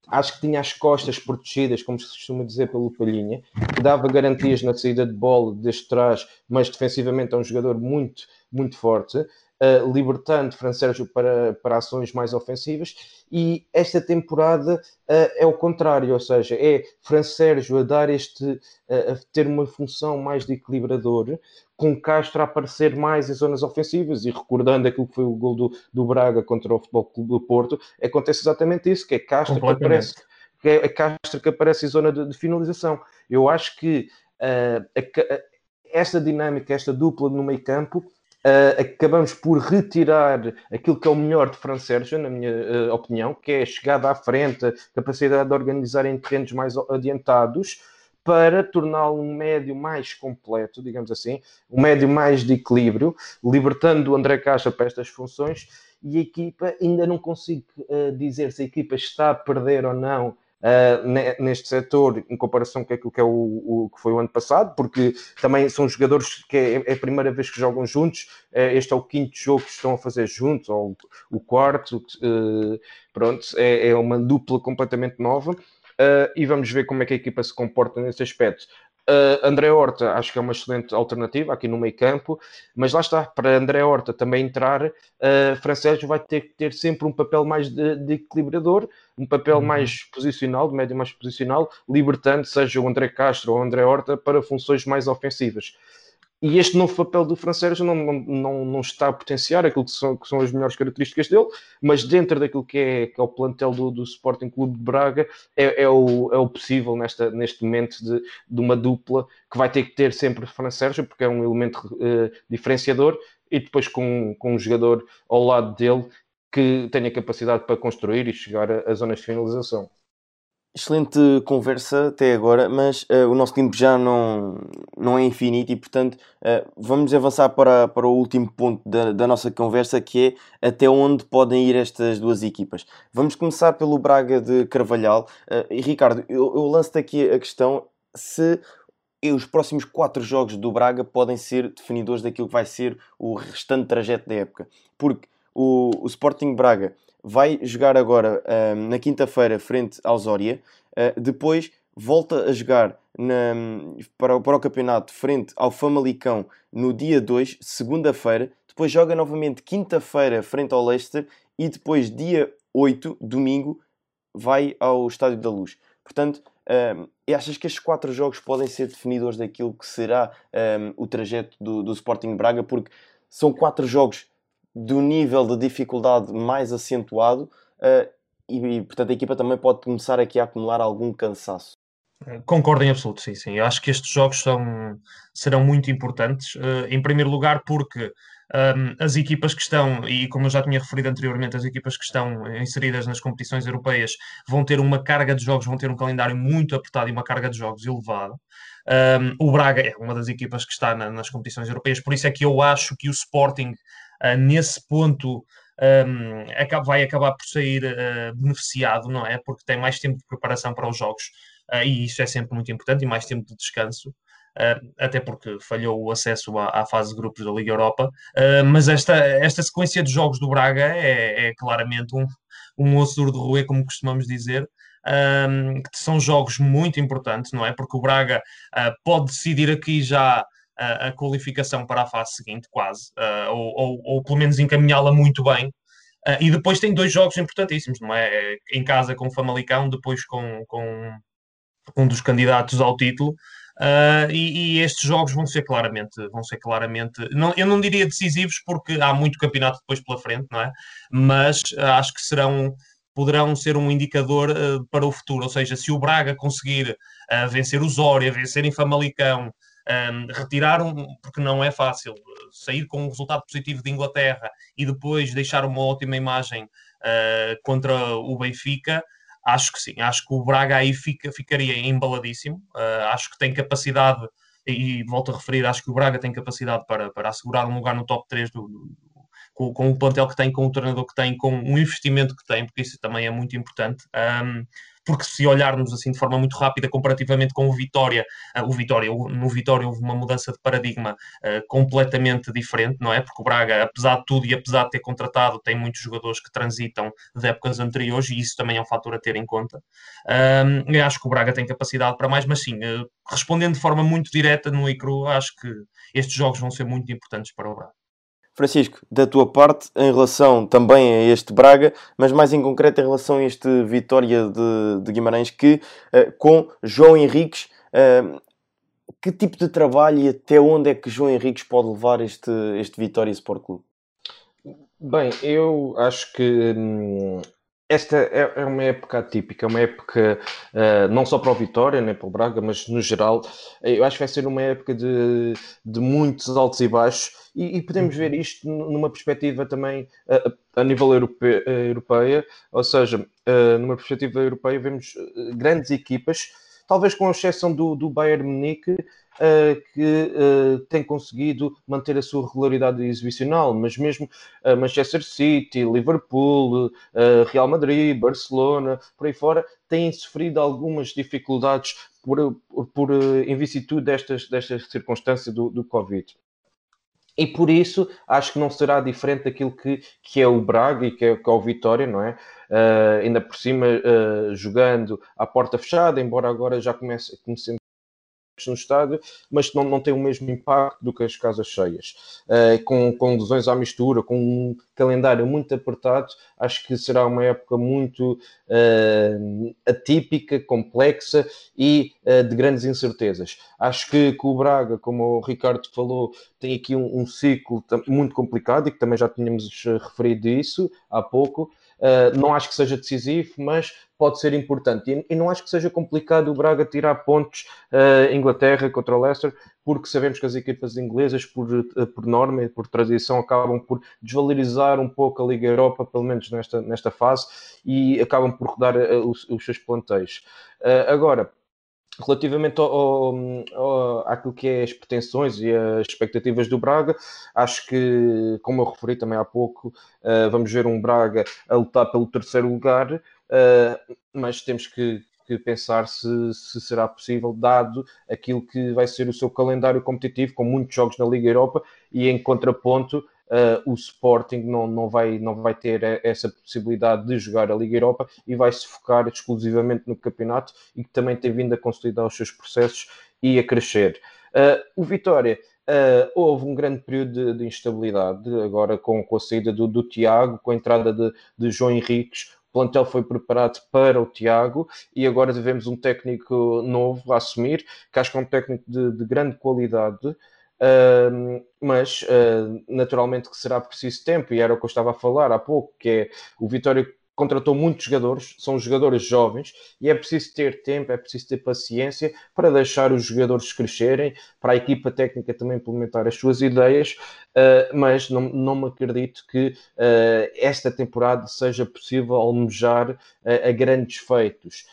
acho que tinha as costas protegidas, como se costuma dizer pelo Palhinha, que dava garantias na saída de bola desde trás, mas defensivamente é um jogador muito, muito forte, uh, libertando Fran Sérgio para, para ações mais ofensivas. E esta temporada uh, é o contrário, ou seja, é Fran Sérgio a dar este, uh, a ter uma função mais de equilibrador, com Castro a aparecer mais em zonas ofensivas e recordando aquilo que foi o gol do, do Braga contra o Futebol Clube do Porto, acontece exatamente isso, que é Castro que aparece, que é, é Castro que aparece em zona de, de finalização. Eu acho que uh, a, a, esta dinâmica, esta dupla no meio campo, uh, acabamos por retirar aquilo que é o melhor de Fran Sérgio, na minha uh, opinião, que é a chegada à frente, a capacidade de organizar em terrenos mais adiantados, para torná-lo um médio mais completo, digamos assim, um médio mais de equilíbrio, libertando o André Caixa para estas funções. E a equipa, ainda não consigo uh, dizer se a equipa está a perder ou não uh, neste setor em comparação com aquilo que, é o, o, que foi o ano passado, porque também são jogadores que é, é a primeira vez que jogam juntos, uh, este é o quinto jogo que estão a fazer juntos, ou o quarto, pronto, é, é uma dupla completamente nova uh, e vamos ver como é que a equipa se comporta nesse aspecto. Uh, André Horta acho que é uma excelente alternativa aqui no meio campo, mas lá está, para André Horta também entrar, uh, Fran Sérgio vai ter que ter sempre um papel mais de, de equilibrador, um papel uhum. mais posicional, de médio mais posicional, libertando seja o André Castro ou o André Horta para funções mais ofensivas. E este novo papel do Fran Sérgio não, não, não está a potenciar aquilo que são, que são as melhores características dele, mas dentro daquilo que é, que é o plantel do, do Sporting Clube de Braga, é, é, o, é o possível nesta, neste momento de, de uma dupla que vai ter que ter sempre Fran Sérgio, porque é um elemento uh, diferenciador, e depois com, com um jogador ao lado dele que tenha capacidade para construir e chegar às zonas de finalização. Excelente conversa até agora, mas uh, o nosso tempo já não, não é infinito e, portanto, uh, vamos avançar para, para o último ponto da, da nossa conversa, que é até onde podem ir estas duas equipas. Vamos começar pelo Braga de Carvalhal. Uh, e, Ricardo, eu, eu lanço-te aqui a questão se os próximos quatro jogos do Braga podem ser definidores daquilo que vai ser o restante trajeto da época. Porque o, o Sporting Braga vai jogar agora uh, na quinta-feira frente ao Zória, uh, depois volta a jogar na, para, para o campeonato frente ao Famalicão no dia 2, segunda-feira, depois joga novamente quinta-feira frente ao Leicester e depois dia 8, domingo, vai ao Estádio da Luz. Portanto, um, e achas que estes quatro jogos podem ser definidores daquilo que será um, o trajeto do, do Sporting Braga? Porque são quatro jogos do nível de dificuldade mais acentuado uh, e, e, portanto, a equipa também pode começar aqui a acumular algum cansaço. Concordo em absoluto, sim, sim. Eu acho que estes jogos são, serão muito importantes. Uh, em primeiro lugar, porque um, as equipas que estão, e como eu já tinha referido anteriormente, as equipas que estão inseridas nas competições europeias vão ter uma carga de jogos, vão ter um calendário muito apertado e uma carga de jogos elevada. Um, o Braga é uma das equipas que está na, nas competições europeias, por isso é que eu acho que o Sporting nesse ponto um, vai acabar por sair uh, beneficiado, não é? Porque tem mais tempo de preparação para os jogos uh, e isso é sempre muito importante e mais tempo de descanso. Uh, até porque falhou o acesso à, à, fase de grupos da Liga Europa, mas esta, esta sequência de jogos do Braga é, é claramente um, um osso duro de roer, como costumamos dizer, que são jogos muito importantes, não é? Porque o Braga pode decidir aqui já a, qualificação para a fase seguinte, quase, uh, ou, ou, ou, pelo menos encaminhá-la muito bem. Uh, e depois tem dois jogos importantíssimos, não é? Em casa com o Famalicão, depois com, com um dos candidatos ao título. Uh, e, e, estes jogos vão ser claramente, vão ser claramente, não, eu não diria decisivos porque há muito campeonato depois pela frente, não é? Mas uh, acho que serão, poderão ser um indicador uh, para o futuro. Ou seja, se o Braga conseguir vencer o Zória, vencer em Famalicão, um, retirar um, porque não é fácil, sair com um resultado positivo de Inglaterra e depois deixar uma ótima imagem uh, contra o Benfica, acho que sim, acho que o Braga aí fica, ficaria embaladíssimo, uh, acho que tem capacidade, e, e, volto a referir, acho que o Braga tem capacidade para, para assegurar um lugar no top 3 do, do com, com, o plantel que tem, com o treinador que tem, com o investimento que tem, porque isso também é muito importante. Um, porque se olharmos assim de forma muito rápida comparativamente com o Vitória, uh, o Vitória, no Vitória houve uma mudança de paradigma uh, completamente diferente, não é? Porque o Braga, apesar de tudo e apesar de ter contratado, tem muitos jogadores que transitam de épocas anteriores e isso também é um fator a ter em conta. Eu acho que o Braga tem capacidade para mais, mas sim, uh, respondendo de forma muito direta no ICRU, acho que estes jogos vão ser muito importantes para o Braga. Francisco, da tua parte, em relação também a este Braga, mas mais em concreto em relação a este Vitória de, de Guimarães, que uh, com João Henriques, uh, que tipo de trabalho e até onde é que João Henriques pode levar este, este Vitória Sport Clube? Bem, eu acho que hum, esta é, é, uma época atípica, uma época uh, não só para o Vitória, nem para o Braga, mas no geral, eu acho que vai ser uma época de, de muitos altos e baixos e, e podemos ver isto numa perspectiva também uh, a nível europe, uh, europeia, ou seja, numa perspectiva europeia vemos grandes equipas, talvez com exceção do, do Bayern Munique, uh, que uh, tem conseguido manter a sua regularidade exibicional, mas mesmo uh, Manchester City, Liverpool, Real Madrid, Barcelona, por aí fora, têm sofrido algumas dificuldades por, por em vicissitude destas, destas circunstâncias do, do Covid. E por isso acho que não será diferente daquilo que, que é o Braga e que é, que é o Vitória, não é? Uh, ainda por cima uh, jogando à porta fechada, embora agora já comece, comecemos no estádio, mas não, não tem o mesmo impacto do que as casas cheias. Uh, com, com lesões à mistura, com calendário muito apertado, acho que será uma época muito uh, atípica, complexa e uh, de grandes incertezas. Acho que, que, o Braga, como o Ricardo falou, tem aqui um, um ciclo muito complicado e que também já tínhamos referido isso há pouco. Uh, não acho que seja decisivo, mas pode ser importante. E, e, não acho que seja complicado o Braga tirar pontos uh, Inglaterra contra o Leicester, porque sabemos que as equipas inglesas, por, uh, por norma e por tradição, acabam por desvalorizar um pouco a Liga Europa, pelo menos nesta, nesta fase, e acabam por rodar os, os, seus plantéis. agora, Relativamente ao, ao, àquilo que é as pretensões e as expectativas do Braga, acho que, como eu referi também há pouco, vamos ver um Braga a lutar pelo terceiro lugar, uh, mas temos que, que pensar se, se, será possível, dado aquilo que vai ser o seu calendário competitivo, com muitos jogos na Liga Europa e em contraponto uh, o Sporting não, não, vai, não vai ter essa possibilidade de jogar a Liga Europa e vai se focar exclusivamente no campeonato e que também tem vindo a consolidar os seus processos e a crescer. Uh, o Vitória. Uh, houve um grande período de, de instabilidade agora com, com, a saída do, do Tiago, com a entrada de, de João Henriques, plantel foi preparado para o Tiago e agora devemos um técnico novo a assumir, que acho que é um técnico de, de grande qualidade, Uh, mas uh, naturalmente que será preciso tempo, e era o que eu estava a falar há pouco, que é o Vitória contratou muitos jogadores, são jogadores jovens, e é preciso ter tempo, é preciso ter paciência para deixar os jogadores crescerem, para a equipa técnica também implementar as suas ideias, uh, mas não, não me acredito que uh, esta temporada seja possível almejar uh, a grandes feitos.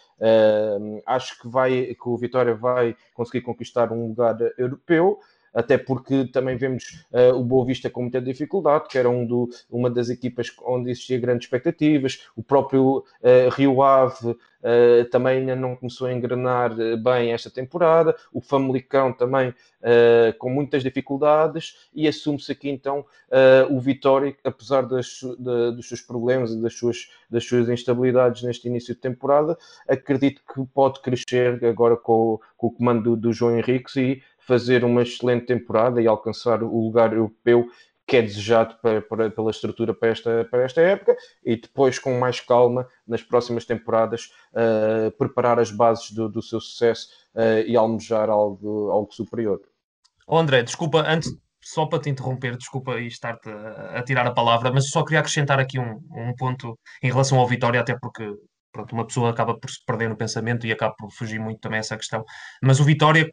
acho que, vai, que o Vitória vai conseguir conquistar um lugar europeu, até porque também vemos uh, o Boa Vista com muita dificuldade, que era um do, uma das equipas onde existia grandes expectativas, o próprio uh, Rio Ave uh, também ainda não começou a engrenar bem esta temporada, o Famalicão também com muitas dificuldades, e assume-se aqui então o Vitória, apesar das, de, dos seus problemas e das suas, das suas instabilidades neste início de temporada, acredito que pode crescer agora com, com o comando do, do João Henriques e fazer uma excelente temporada e alcançar o lugar europeu que é desejado para, para, pela estrutura para esta, para esta época e depois, com mais calma, nas próximas temporadas, uh, preparar as bases do, do seu sucesso uh, e almejar algo, algo superior. Oh André, desculpa, antes, só para te interromper, desculpa e estar-te a, a, tirar a palavra, mas só queria acrescentar aqui um, um ponto em relação ao Vitória, até porque pronto, uma pessoa acaba por se perder no pensamento e acaba por fugir muito também essa questão. Mas o Vitória,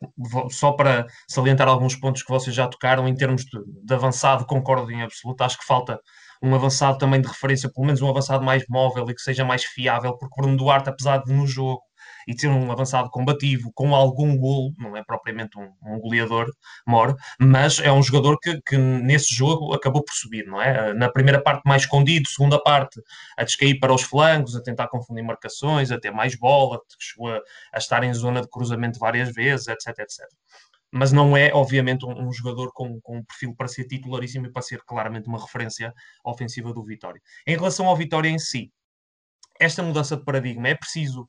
só para salientar alguns pontos que vocês já tocaram, em termos de, de avançado, concordo em absoluto, acho que falta um avançado também de referência, pelo menos um avançado mais móvel e que seja mais fiável, porque Bruno Duarte, apesar de no jogo e ter um avançado combativo com algum golo, não é propriamente um, um goleador mor, mas é um jogador que, que, nesse jogo acabou por subir, não é? Na primeira parte mais escondido, segunda parte a descair para os flancos, a tentar confundir marcações, a ter mais bola, chegou a, a estar em zona de cruzamento várias vezes, etc, etc mas não é, obviamente, um, um jogador com, com, um perfil para ser titularíssimo e para ser claramente uma referência ofensiva do Vitória. Em relação ao Vitória em si, esta mudança de paradigma é preciso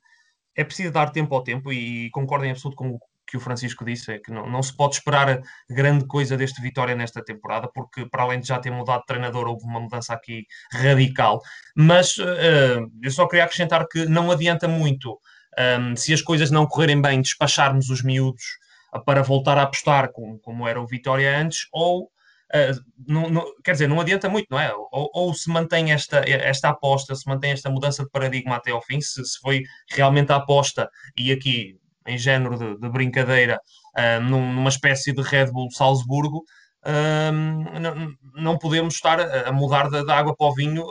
é preciso dar tempo ao tempo e concordo em absoluto com o que o Francisco disse, é que não, não se pode esperar grande coisa deste Vitória nesta temporada, porque para além de já ter mudado de treinador, houve uma mudança aqui radical. Mas uh, eu só queria acrescentar que não adianta muito um, se as coisas não correrem bem, despacharmos os miúdos para voltar a apostar como, como era o Vitória antes, ou não, não, quer dizer, não adianta muito, não é? Ou, ou, se mantém esta, esta aposta, se mantém esta mudança de paradigma até ao fim, se, se foi realmente a aposta, e aqui em género de, de brincadeira, uh, numa espécie de Red Bull Salzburgo, uh, não, não, podemos estar a mudar da, água para o vinho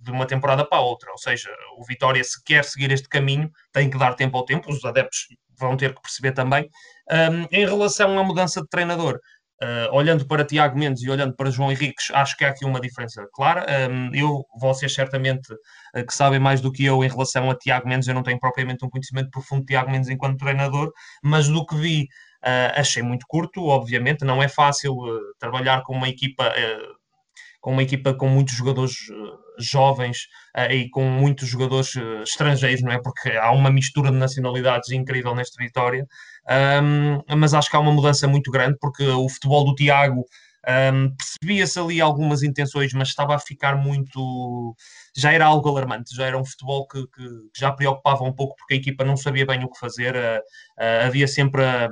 de uma temporada para a outra. Ou seja, o Vitória, se quer seguir este caminho, tem que dar tempo ao tempo, os adeptos vão ter que perceber também. Um, em relação à mudança de treinador, Uh, olhando para Tiago Mendes e olhando para João Henriques, acho que há aqui uma diferença clara. Um, eu, vocês certamente uh, que sabem mais do que eu em relação a Tiago Mendes, eu não tenho propriamente um conhecimento profundo de Tiago Mendes enquanto treinador, mas do que vi, uh, achei muito curto, obviamente, não é fácil trabalhar com uma equipa com uma equipa com muitos jogadores jovens e com muitos jogadores estrangeiros, não é? Porque há uma mistura de nacionalidades incrível nesta vitória. Um, mas acho que há uma mudança muito grande, porque o futebol do Tiago um, percebia-se ali algumas intenções, mas estava a ficar muito. Já era algo alarmante, já era um futebol que, que já preocupava um pouco porque a equipa não sabia bem o que fazer. Uh, uh, havia sempre a,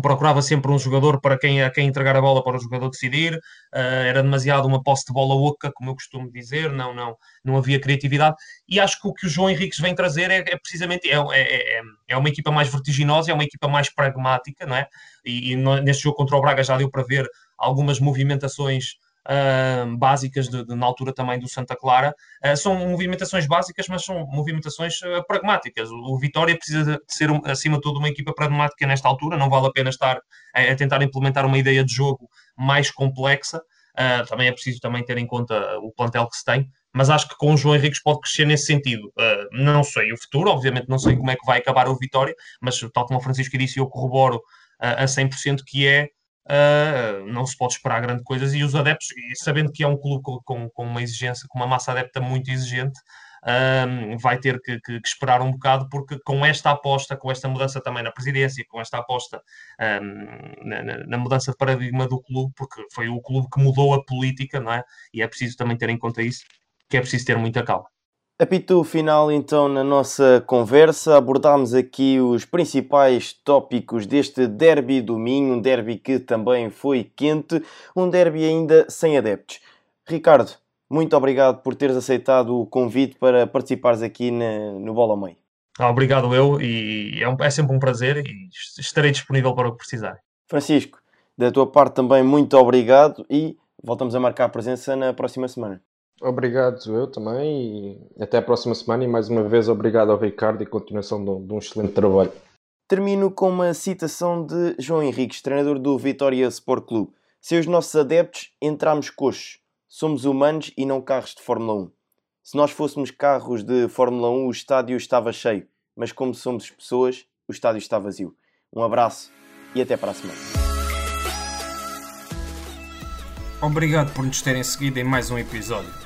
procurava sempre um jogador para quem, a quem entregar a bola para o jogador decidir, uh, era demasiado uma posse de bola oca, como eu costumo dizer, não, não, não havia criatividade, e acho que o que o João Henriques vem trazer é, é precisamente, é, é, é, é uma equipa mais vertiginosa, é uma equipa mais pragmática, não é? E, e neste jogo contra o Braga já deu para ver algumas movimentações uh, básicas de, de, na altura também do Santa Clara. Uh, são movimentações básicas, mas são movimentações uh, pragmáticas. O, o, Vitória precisa de ser, um, acima de tudo, uma equipa pragmática nesta altura. Não vale a pena estar a, a tentar implementar uma ideia de jogo mais complexa. também é preciso também ter em conta o plantel que se tem. Mas acho que com o João Henriques pode crescer nesse sentido. não sei o futuro, obviamente não sei como é que vai acabar o Vitória, mas tal como o Francisco disse, eu corroboro a 100% que é Uh, não se pode esperar grande coisas e os adeptos, e sabendo que é um clube com, com uma exigência, com uma massa adepta muito exigente, uh, vai ter que, que, que, esperar um bocado, porque com esta aposta, com esta mudança também na presidência, com esta aposta um, na, na, mudança de paradigma do clube, porque foi o clube que mudou a política, não é? E é preciso também ter em conta isso, que é preciso ter muita calma. Apito final então na nossa conversa, abordámos aqui os principais tópicos deste derby do Minho, um derby que também foi quente, um derby ainda sem adeptos. Ricardo, muito obrigado por teres aceitado o convite para participares aqui na, no Bola Meio. Ah, obrigado eu e é, um, é sempre um prazer e estarei disponível para o que precisar. Francisco, da tua parte também muito obrigado e voltamos a marcar a presença na próxima semana. Obrigado, eu também, e até a próxima semana. E mais uma vez, obrigado ao Ricardo e continuação de um, de um excelente trabalho. Termino com uma citação de João Henriques, treinador do Vitória Sport Clube. Se os nossos adeptos entramos coxos, somos humanos e não carros de Fórmula 1. Se nós fôssemos carros de Fórmula 1, o estádio estava cheio, mas como somos pessoas, o estádio está vazio. Um abraço e até para a semana. Obrigado por nos terem seguido em mais um episódio.